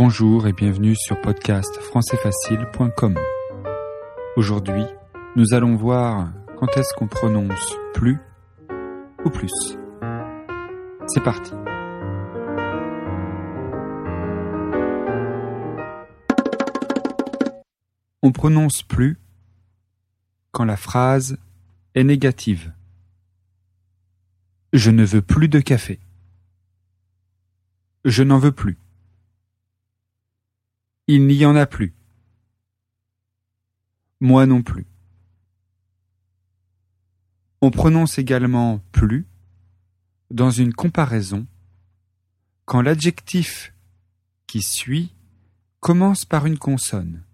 Bonjour et bienvenue sur podcast françaisfacile.com. Aujourd'hui, nous allons voir quand est-ce qu'on prononce plus ou plus. C'est parti. On prononce plus quand la phrase est négative. Je ne veux plus de café. Je n'en veux plus. Il n'y en a plus. Moi non plus. On prononce également plus dans une comparaison quand l'adjectif qui suit commence par une consonne.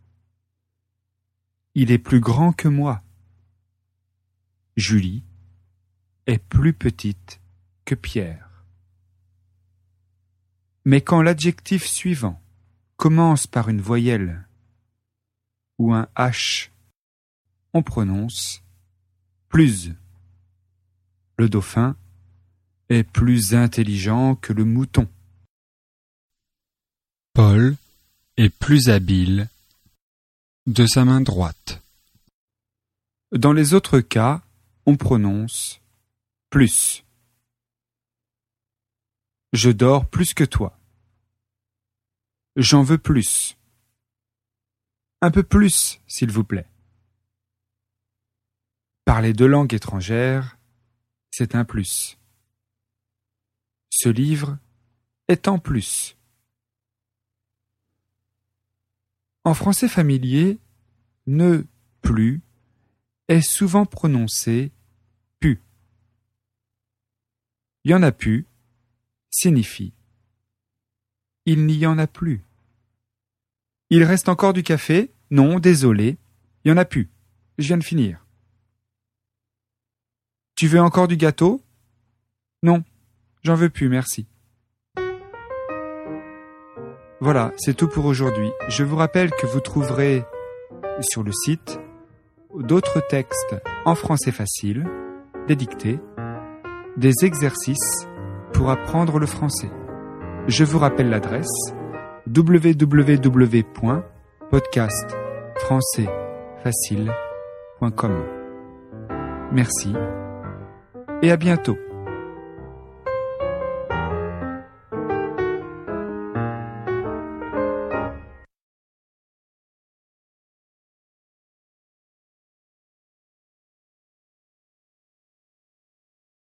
Il est plus grand que moi. Julie est plus petite que Pierre. Mais quand l'adjectif suivant commence par une voyelle ou un H, on prononce plus. Le dauphin est plus intelligent que le mouton. Paul est plus habile de sa main droite. Dans les autres cas, on prononce plus. Je dors plus que toi. J'en veux plus. Un peu plus, s'il vous plaît. Parler deux langues étrangères, c'est un plus. Ce livre est en plus. En français familier, ne plus est souvent prononcé pu. Y en a pu signifie il n'y en a plus. Il reste encore du café? Non, désolé, il y en a plus. Je viens de finir. Tu veux encore du gâteau? Non, j'en veux plus, merci. Voilà, c'est tout pour aujourd'hui. Je vous rappelle que vous trouverez sur le site d'autres textes en français facile, des dictées, des exercices pour apprendre le français. Je vous rappelle l'adresse www.podcastfrançaisfacile.com. Merci et à bientôt.